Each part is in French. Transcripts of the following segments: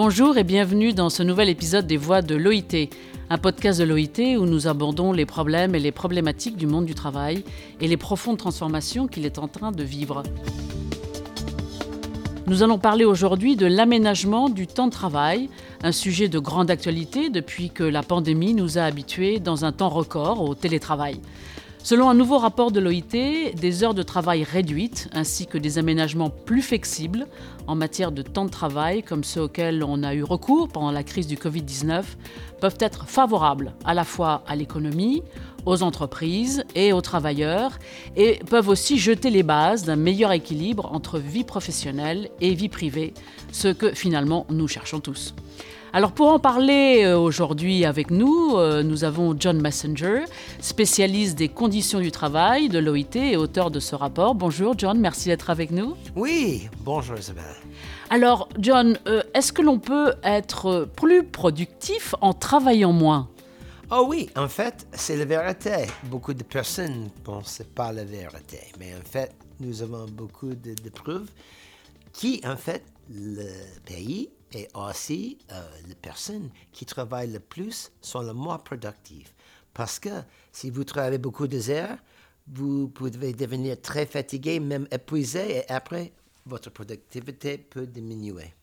Bonjour et bienvenue dans ce nouvel épisode des Voix de l'OIT, un podcast de l'OIT où nous abordons les problèmes et les problématiques du monde du travail et les profondes transformations qu'il est en train de vivre. Nous allons parler aujourd'hui de l'aménagement du temps de travail, un sujet de grande actualité depuis que la pandémie nous a habitués dans un temps record au télétravail. Selon un nouveau rapport de l'OIT, des heures de travail réduites ainsi que des aménagements plus flexibles en matière de temps de travail, comme ceux auxquels on a eu recours pendant la crise du Covid-19, peuvent être favorables à la fois à l'économie, aux entreprises et aux travailleurs, et peuvent aussi jeter les bases d'un meilleur équilibre entre vie professionnelle et vie privée, ce que finalement nous cherchons tous. Alors pour en parler euh, aujourd'hui avec nous, euh, nous avons John Messenger, spécialiste des conditions du travail de l'OIT et auteur de ce rapport. Bonjour John, merci d'être avec nous. Oui, bonjour Isabelle. Alors John, euh, est-ce que l'on peut être plus productif en travaillant moins? Oh oui, en fait, c'est la vérité. Beaucoup de personnes ne pensent pas la vérité, mais en fait, nous avons beaucoup de, de preuves qui, en fait, le pays et aussi euh, les personnes qui travaillent le plus sont le moins productives. Parce que si vous travaillez beaucoup d'heures, vous pouvez devenir très fatigué, même épuisé, et après, votre productivité peut diminuer.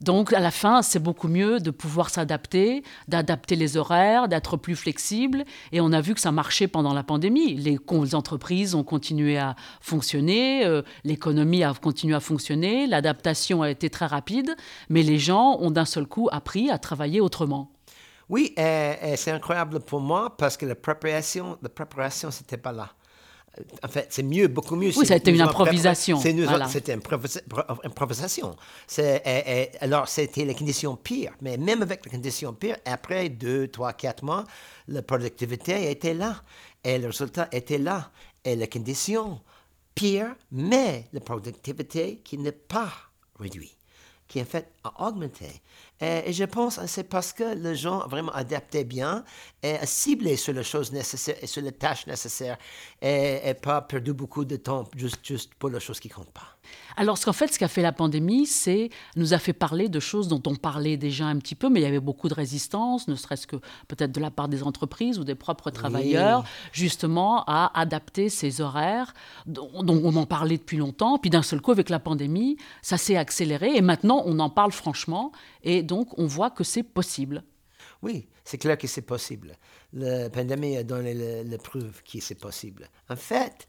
Donc à la fin, c'est beaucoup mieux de pouvoir s'adapter, d'adapter les horaires, d'être plus flexible. Et on a vu que ça marchait pendant la pandémie. Les, entreprises ont continué à fonctionner, euh, l'économie a continué à fonctionner, l'adaptation a été très rapide, mais les gens ont d'un seul coup appris à travailler autrement. Oui, et, c'est incroyable pour moi parce que la préparation, la préparation, c'était pas là en fait, c'est mieux, beaucoup mieux. Oui, été une improvisation. C'était une improvisation. alors, c'était la condition pire. Mais même avec la condition pire, après deux, trois, quatre mois, la productivité était là. Et le résultat était là. Et la condition pire, mais la productivité qui n'est pas réduite qui en fait a augmenté. Et, je pense que c'est parce que les gens vraiment adapté bien et ciblé sur les choses nécessaires et sur les tâches nécessaires et, pas perdu beaucoup de temps juste, juste pour les choses qui comptent pas. Alors, ce qu'en fait, ce qu'a fait la pandémie, c'est nous a fait parler de choses dont on parlait déjà un petit peu, mais il y avait beaucoup de résistance, ne serait-ce que peut-être de la part des entreprises ou des propres travailleurs, justement à adapter ces horaires dont, on en parlait depuis longtemps. Puis d'un seul coup, avec la pandémie, ça s'est accéléré et maintenant, on en parle franchement et donc on voit que c'est possible. Oui, c'est clair que c'est possible. La pandémie a donné la preuve que c'est possible. En fait,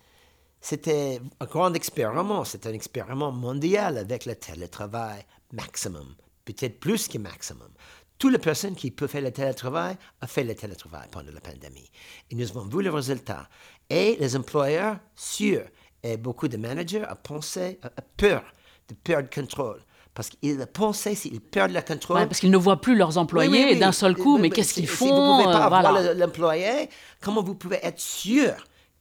c'était un grand expériment, c'était un expériment mondial avec le télétravail maximum, peut-être plus que maximum. Toutes les personnes qui peuvent faire le télétravail ont fait le télétravail pendant la pandémie. Et nous avons vu le résultat. Et les employeurs, sûrs, et beaucoup de managers ont pensé, ont peur de perdre le contrôle. Parce qu'ils pensaient s'ils perdent le contrôle. parce qu'ils ne voient plus leurs employés d'un seul coup, mais qu'est-ce qu'ils font Si vous ne pouvez pas euh, voir l'employé, comment vous pouvez être sûr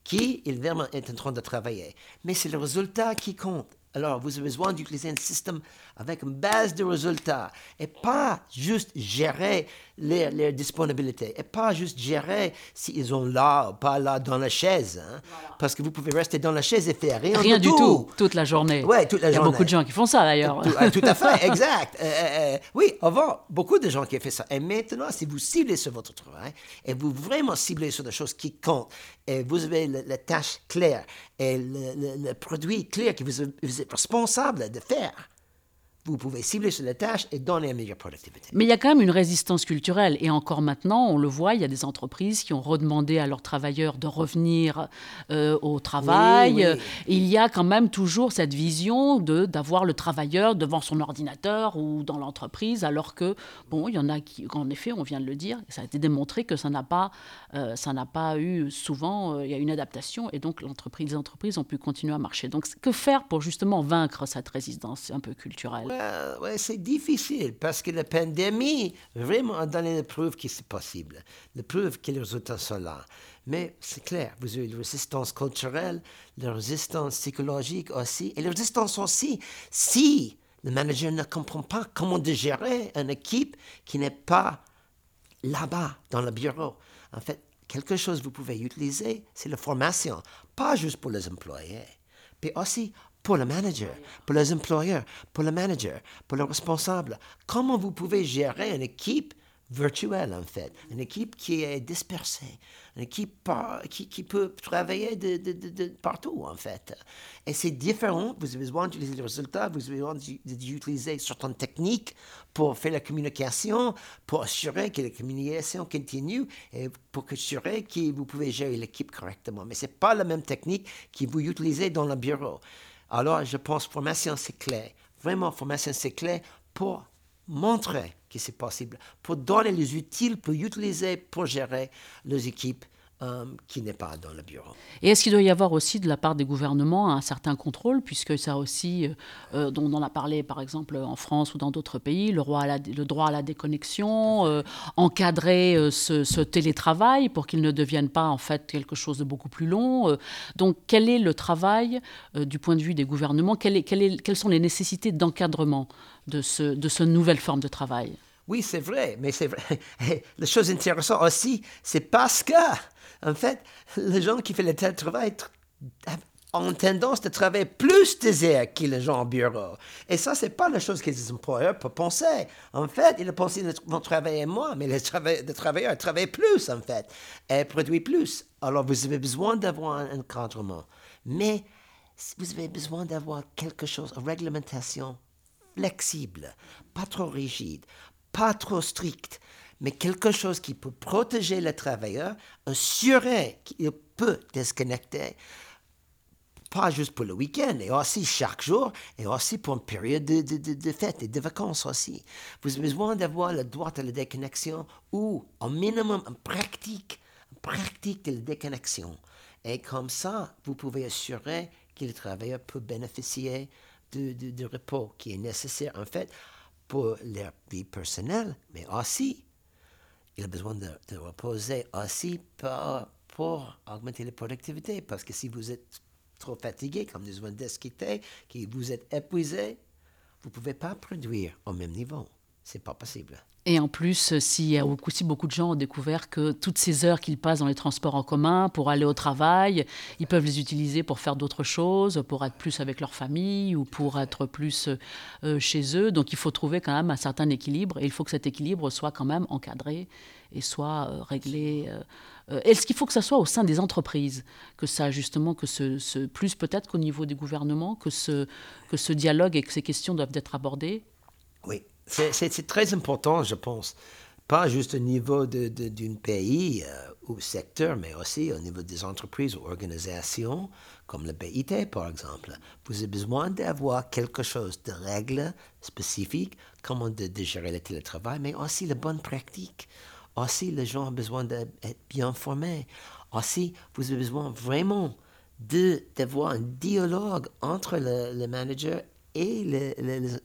qui est en train de travailler. Mais c'est le résultat qui compte. Alors, vous avez besoin d'utiliser un système avec une base de résultats et pas juste gérer leur, disponibilité et pas juste gérer s'ils sont là ou pas là dans la chaise. Hein. Parce que vous pouvez rester dans la chaise et faire rien, rien du, tout. toute la journée. Ouais, toute la Il y a beaucoup de gens qui font ça d'ailleurs. Tout, à fait, exact. Euh, euh, euh, oui, avant, beaucoup de gens qui ont fait ça. Et maintenant, si vous ciblez sur votre travail et vous vraiment ciblez sur des choses qui comptent et vous avez la, tâche claire et le, produit clair que vous êtes responsable de faire, vous pouvez cibler sur la tâche et donner une meilleure productivité. Mais il y a quand même une résistance culturelle. Et encore maintenant, on le voit, il y a des entreprises qui ont redemandé à leurs travailleurs de revenir euh, au travail. il y a quand même toujours cette vision de d'avoir le travailleur devant son ordinateur ou dans l'entreprise, alors que, bon, il y en a qui, en effet, on vient de le dire, ça a été démontré que ça n'a pas, euh, ça n'a pas eu souvent, euh, il y a une adaptation et donc l'entreprise, les entreprises ont pu continuer à marcher. Donc, que faire pour justement vaincre cette résistance un peu culturelle? Euh, c'est difficile parce que la pandémie vraiment a donné la preuve que c'est possible, la preuve que les résultats sont là. Mais c'est clair, vous avez la résistance culturelle, la résistance psychologique aussi, et la résistance aussi si le manager ne comprend pas comment gérer une équipe qui n'est pas là-bas dans le bureau. En fait, quelque chose que vous pouvez utiliser, c'est la formation, pas juste pour les employés, mais aussi pour le manager, pour les employeurs, pour le manager, pour le responsable. Comment vous pouvez gérer une équipe virtuelle, en fait, une équipe qui est dispersée, une équipe qui, peut travailler de, partout, en fait. Et c'est différent, vous avez besoin d'utiliser les résultats, vous avez besoin d'utiliser certaines techniques pour faire la communication, pour assurer que la communication continue et pour assurer que vous pouvez gérer l'équipe correctement. Mais ce n'est pas la même technique que vous utilisez dans le bureau. Alors, je pense formation, c'est clé. Vraiment, formation, c'est clé pour montrer que c'est possible, pour donner les outils pour utiliser, pour gérer les équipes euh, qui n'est pas dans le bureau. Et est-ce qu'il doit y avoir aussi de la part des gouvernements un certain contrôle, puisque ça aussi, euh, euh, dont on a parlé par exemple en France ou dans d'autres pays, le, droit à la, déconnexion, encadrer ce, télétravail pour qu'il ne devienne pas en fait quelque chose de beaucoup plus long. donc quel est le travail du point de vue des gouvernements? Quelles sont les nécessités d'encadrement de, ce, de cette nouvelle forme de travail? Oui, c'est vrai, mais c'est vrai. La chose intéressante aussi, c'est parce que en fait, les gens qui font le télétravail ont tendance à travailler plus des heures que les gens au bureau. Et ça, c'est pas la chose que les employeurs peuvent penser. En fait, ils pensent qu'ils vont travailler moins, mais les, travailleurs travaillent plus, en fait, et produisent plus. Alors, vous avez besoin d'avoir un encadrement. Mais vous avez besoin d'avoir quelque chose, une réglementation flexible, pas trop rigide, pas trop stricte, mais quelque chose qui peut protéger le travailleur, assurer qu'il peut déconnecter, pas juste pour le week-end, et aussi chaque jour, et aussi pour une période de, de, de, fête et de vacances aussi. Vous avez besoin d'avoir le droit à la déconnexion ou, au minimum, une pratique, une pratique de la déconnexion. Et comme ça, vous pouvez assurer que le travailleur peut bénéficier de, de, repos qui est nécessaire, en fait, pour leur vie personnelle, mais aussi il a besoin de, reposer aussi pour, pour, augmenter la productivité. Parce que si vous êtes trop fatigué, comme nous avons discuté, que vous êtes épuisé, vous ne pouvez pas produire au même niveau. C'est pas possible. Et en plus, si aussi beaucoup de gens ont découvert que toutes ces heures qu'ils passent dans les transports en commun pour aller au travail, ils peuvent les utiliser pour faire d'autres choses, pour être plus avec leur famille ou pour être plus euh, chez eux. Donc il faut trouver quand même un certain équilibre et il faut que cet équilibre soit quand même encadré et soit euh, réglé. Euh, est-ce qu'il faut que ça soit au sein des entreprises, que ça justement, que ce, plus peut-être qu'au niveau des gouvernements, que ce, que ce dialogue et que ces questions doivent être abordées? Oui, c'est très important, je pense. Pas juste au niveau d'un pays euh, ou secteur, mais aussi au niveau des entreprises ou organisations, comme le BIT par exemple. Vous avez besoin d'avoir quelque chose de règles spécifiques, comment de, gérer le télétravail, mais aussi la bonne pratique. Aussi, les gens ont besoin d'être bien formés. Aussi, vous avez besoin vraiment d'avoir un dialogue entre le, le manager et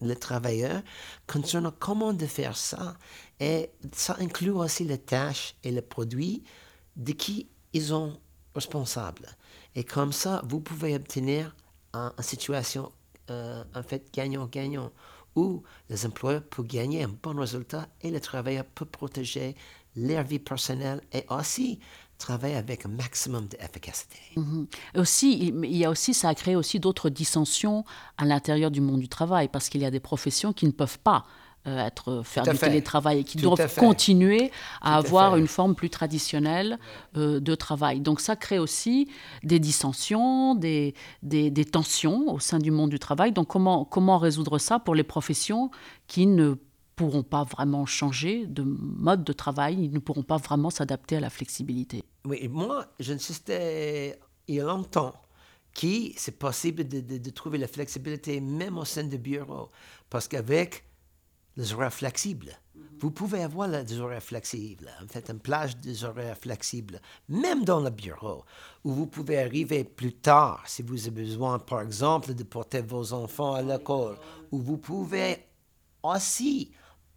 le, travailleur concernant comment de faire ça. Et ça inclut aussi les tâches et les produits de qui ils sont responsables. Et comme ça, vous pouvez obtenir une situation euh, en fait gagnant-gagnant où les employeurs peuvent gagner un bon résultat et le travailleur peut protéger leur vie personnelle et aussi travailler avec un maximum d'efficacité. Mhm. Aussi, il y a aussi, ça a créé aussi d'autres dissensions à l'intérieur du monde du travail parce qu'il y a des professions qui ne peuvent pas euh, être faire du télétravail et qui doivent continuer à avoir une forme plus traditionnelle euh, de travail. Donc ça crée aussi des dissensions, des, des, des, tensions au sein du monde du travail. Donc comment, comment résoudre ça pour les professions qui ne pourront pas vraiment changer de mode de travail, ils ne pourront pas vraiment s'adapter à la flexibilité. Oui, moi, j'insistais il y a longtemps que c'est possible de, de, trouver la flexibilité même au sein du bureau, parce qu'avec les horaires flexibles, vous pouvez avoir des horaires flexibles, en fait, une plage des horaires flexibles, même dans le bureau, où vous pouvez arriver plus tard si vous avez besoin, par exemple, de porter vos enfants à l'école, où vous pouvez aussi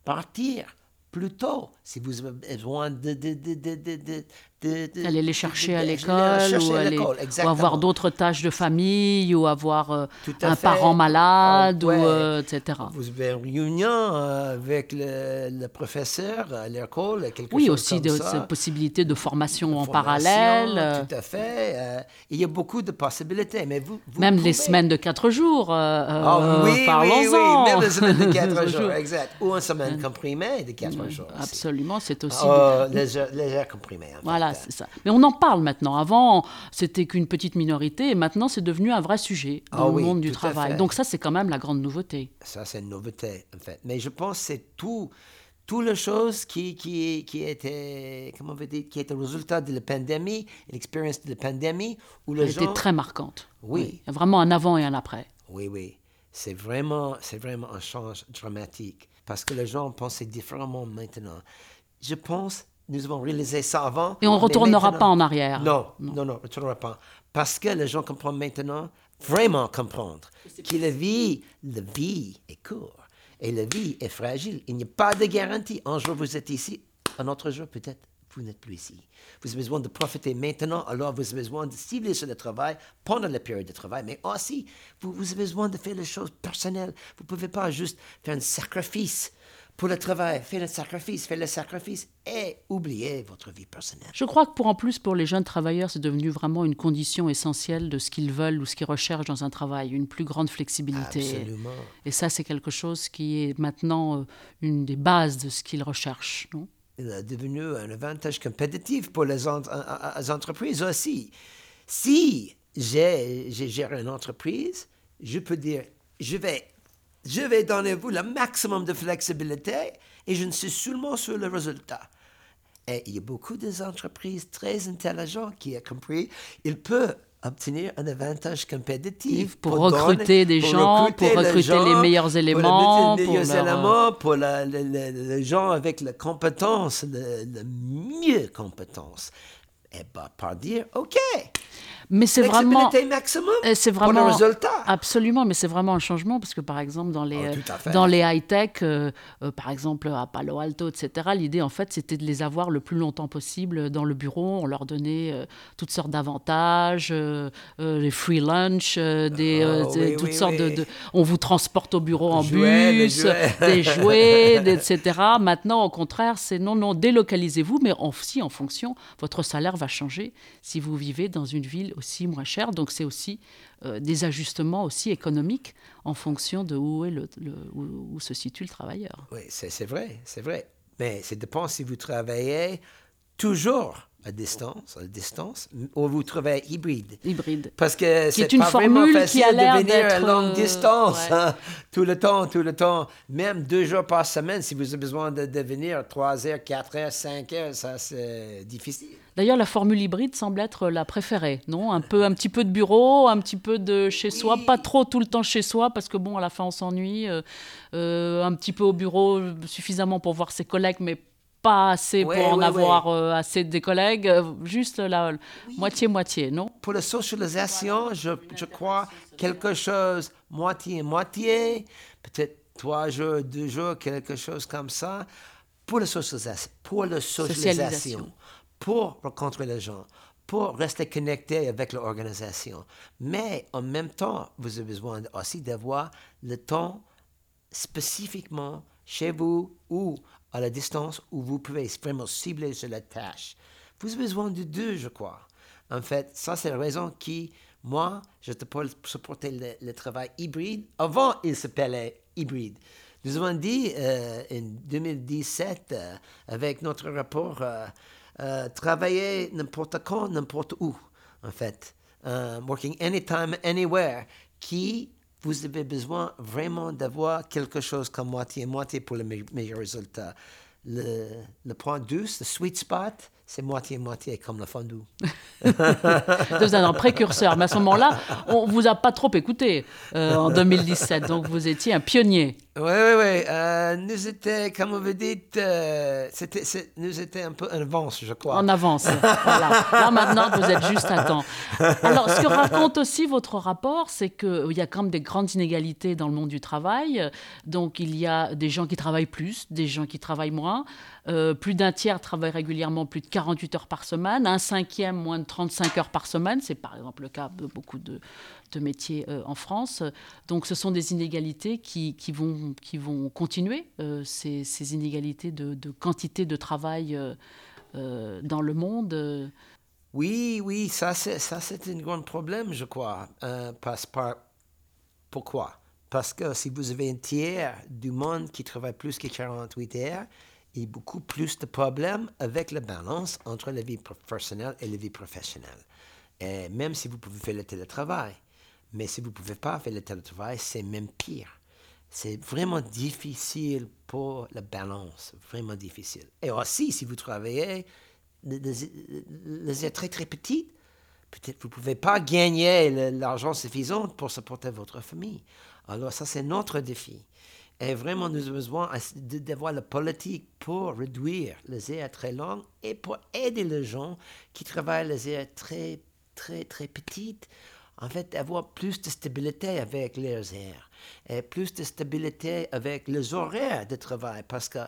partir plus tôt si vous avez besoin de, de, de, Aller les chercher à l'école ou, avoir d'autres tâches de famille ou avoir euh, un parent malade, ou, euh, etc. Vous avez une réunion euh, avec le, professeur à l'école, quelque oui, chose comme ça. Oui, aussi des possibilités de formation en parallèle. Tout à fait. il y a beaucoup de possibilités. Mais vous, Même les semaines de quatre jours, oh, oui, parlons-en. Oui, même les semaines de quatre jours, exact. Ou une semaine comprimée de quatre jours. Absolument, c'est aussi... Oh, légère, légère comprimée. Voilà, mais on en parle maintenant. Avant, c'était qu'une petite minorité et maintenant, c'est devenu un vrai sujet dans ah le monde du travail. Donc ça, c'est quand même la grande nouveauté. Ça, c'est une nouveauté, en fait. Mais je pense que c'est tout, tout les choses qui, qui, qui étaient, comment on veut dire, qui étaient le résultat de la pandémie, l'expérience de la pandémie, où les gens... très marquante. Oui. Vraiment un avant et un après. Oui, oui. C'est vraiment, c'est vraiment un change dramatique parce que les gens pensaient différemment maintenant. Je pense nous avons réalisé ça avant. Et on ne retournera pas en arrière. Non, non, non, on ne retournera pas. Parce que les gens comprennent maintenant, vraiment comprendre, que la vie, la vie est courte et la vie est fragile. Il n'y a pas de garantie. Un jour, vous êtes ici, un autre jour, peut-être, vous n'êtes plus ici. Vous avez besoin de profiter maintenant, alors vous avez besoin de cibler sur le travail pendant la période de travail, mais aussi, vous, vous avez besoin de faire les choses personnelles. Vous ne pouvez pas juste faire un sacrifice pour le travail, faites le sacrifice, faites le sacrifice et oubliez votre vie personnelle. Je crois que pour en plus, pour les jeunes travailleurs, c'est devenu vraiment une condition essentielle de ce qu'ils veulent ou ce qu'ils recherchent dans un travail, une plus grande flexibilité. Absolument. Et ça, c'est quelque chose qui est maintenant euh, une des bases de ce qu'ils recherchent, non? Il est devenu un avantage compétitif pour les, entreprises aussi. Si j'ai géré une entreprise, je peux dire, je vais je vais donner vous le maximum de flexibilité et je ne suis seulement sur le résultat. Et il y a beaucoup d'entreprises très intelligentes qui ont compris qu'ils peuvent obtenir un avantage compétitif pour, recruter des gens, pour recruter les meilleurs éléments, pour les meilleurs éléments, pour les gens avec la compétence, la mieux compétence. Et bien, par dire, OK, mais c'est vraiment. maximum euh, c'est vraiment, pour le résultat. Absolument, mais c'est vraiment un changement parce que par exemple, dans les, oh, dans les high-tech, euh, euh, par exemple à Palo Alto, etc., l'idée en fait c'était de les avoir le plus longtemps possible dans le bureau. On leur donnait toutes sortes d'avantages, les free lunch, des, oh, toutes sortes de, On vous transporte au bureau en bus, des jouets, etc. Maintenant, au contraire, c'est non, non, délocalisez-vous, mais aussi en fonction, votre salaire va changer si vous vivez dans une ville aussi moins cher. Donc c'est aussi euh, des ajustements aussi économiques en fonction de où, est le, où, se situe le travailleur. Oui, c'est vrai, c'est vrai. Mais ça dépend si vous travaillez toujours à distance, à distance, ou vous trouvez hybride. Hybride. Parce que c'est pas vraiment facile de venir à longue euh, distance hein, tout le temps, tout le temps. Même deux jours par semaine, si vous avez besoin de, de venir trois heures, quatre heures, cinq heures, ça c'est difficile. D'ailleurs, la formule hybride semble être la préférée, non? Un, peu, un petit peu de bureau, un petit peu de chez soi, pas trop tout le temps chez soi, parce que bon, à la fin, on s'ennuie. Euh, euh, un petit peu au bureau, suffisamment pour voir ses collègues, mais pas assez pour en avoir euh, assez des collègues, juste la moitié-moitié, non? Pour la socialisation, je, je crois quelque chose moitié-moitié, peut-être trois jours, deux jours, quelque chose comme ça. Pour la socialisation, pour la socialisation pour rencontrer les gens, pour rester connecté avec l'organisation. Mais en même temps, vous avez besoin aussi d'avoir le temps spécifiquement chez vous ou à la distance où vous pouvez vraiment cibler sur la tâche. Vous avez besoin de deux, je crois. En fait, ça, c'est la raison qui, moi, je te peux supporter le, travail hybride. Avant, il s'appelait hybride. Nous avons dit euh, en 2017, euh, avec notre rapport euh, euh, travailler n'importe quand, n'importe où, en fait. Euh, working anytime, anywhere, qui vous avez besoin vraiment d'avoir quelque chose comme moitié-moitié pour le meilleur résultat. Le, le point douce, le sweet spot, c'est moitié-moitié comme le fondue. vous êtes un précurseur, mais à ce moment-là, on ne vous a pas trop écouté euh, en 2017, donc vous étiez un pionnier. Oui, oui, oui. Euh, nous étions, comme vous dites, euh, c'était, nous étions un peu en avance, je crois. En avance, voilà. Là, maintenant, vous êtes juste à temps. Alors, ce que raconte aussi votre rapport, c'est qu'il y a quand même des grandes inégalités dans le monde du travail. Donc, il y a des gens qui travaillent plus, des gens qui travaillent moins. Euh, plus d'un tiers travaillent régulièrement plus de 48 heures par semaine, un cinquième moins de 35 heures par semaine. C'est par exemple le cas de beaucoup de, métiers euh, en France. Donc ce sont des inégalités qui, vont, continuer, euh, ces, inégalités de, quantité de travail euh, dans le monde. Oui, oui, ça c'est, ça c'est un grand problème, je crois. Parce, par, pourquoi? Parce que si vous avez un tiers du monde qui travaille plus que 48 heures, a beaucoup plus de problèmes avec la balance entre la vie personnelle et la vie professionnelle. Et même si vous pouvez faire le télétravail, mais si vous ne pouvez pas faire le télétravail, c'est même pire. C'est vraiment difficile pour la balance, vraiment difficile. Et aussi, si vous travaillez les heures très très petites, peut-être vous ne pouvez pas gagner l'argent suffisant pour supporter votre famille. Alors ça, c'est notre défi. Et vraiment, nous avons besoin d'avoir la politique pour réduire les heures très longues et pour aider les gens qui travaillent les heures très, très, très petites. En fait, avoir plus de stabilité avec les heures et plus de stabilité avec les horaires de travail parce que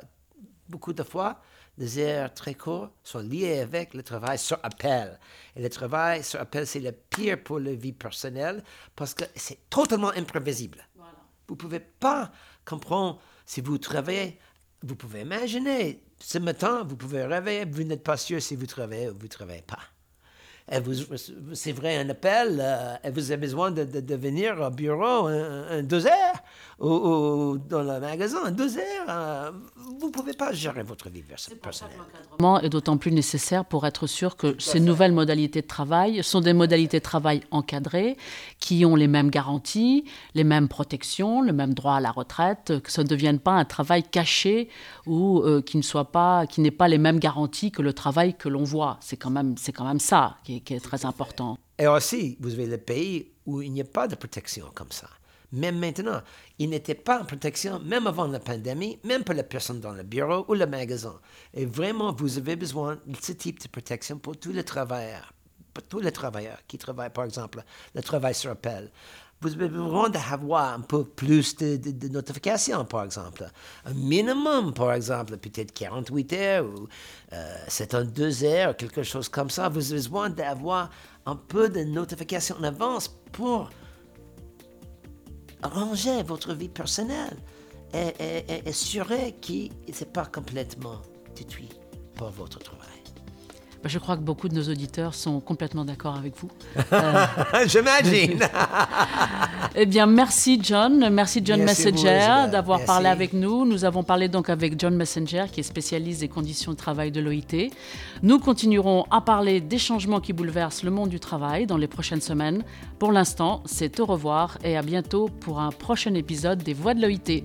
beaucoup de fois, les heures très courtes sont liées avec le travail sur appel. Et le travail sur appel, c'est le pire pour la vie personnelle parce que c'est totalement imprévisible. Vous ne pouvez pas comprendre si vous travaillez. Vous pouvez imaginer, ce matin, vous pouvez rêver, vous n'êtes pas sûr si vous travaillez ou vous ne travaillez pas c'est vrai un appel, euh, vous avez besoin de, de, venir au bureau un, deux heures ou, dans le magasin un deux heures. Euh, vous ne pouvez pas gérer votre vie personnelle. est d'autant plus nécessaire pour être sûr que ces nouvelles modalités de travail sont des modalités de travail encadrées qui ont les mêmes garanties, les mêmes protections, le même droit à la retraite, que ça ne devienne pas un travail caché ou euh, qui ne soit pas, qui n'ait pas les mêmes garanties que le travail que l'on voit. C'est quand même, c'est quand même ça qui qui est très important. Et aussi, vous avez le pays où il n'y a pas de protection comme ça. Même maintenant, il n'était pas en protection, même avant la pandémie, même pour la personne dans le bureau ou le magasin. Et vraiment, vous avez besoin de ce type de protection pour tous les travailleurs, pour tous les travailleurs qui travaillent, par exemple, le travail sur appel vous avez besoin d'avoir un peu plus de, notifications, par exemple. Un minimum, par exemple, peut-être 48 heures ou euh, 72 heures, quelque chose comme ça. Vous avez besoin d'avoir un peu de notifications en avance pour arranger votre vie personnelle et, assurer que ce n'est pas complètement détruit par votre travail. Bah, je crois que beaucoup de nos auditeurs sont complètement d'accord avec vous. J'imagine. eh bien, merci John, merci John Messenger d'avoir parlé avec nous. Nous avons parlé donc avec John Messenger, qui est spécialiste des conditions de travail de l'OIT. Nous continuerons à parler des changements qui bouleversent le monde du travail dans les prochaines semaines. Pour l'instant, c'est au revoir et à bientôt pour un prochain épisode des Voix de l'OIT.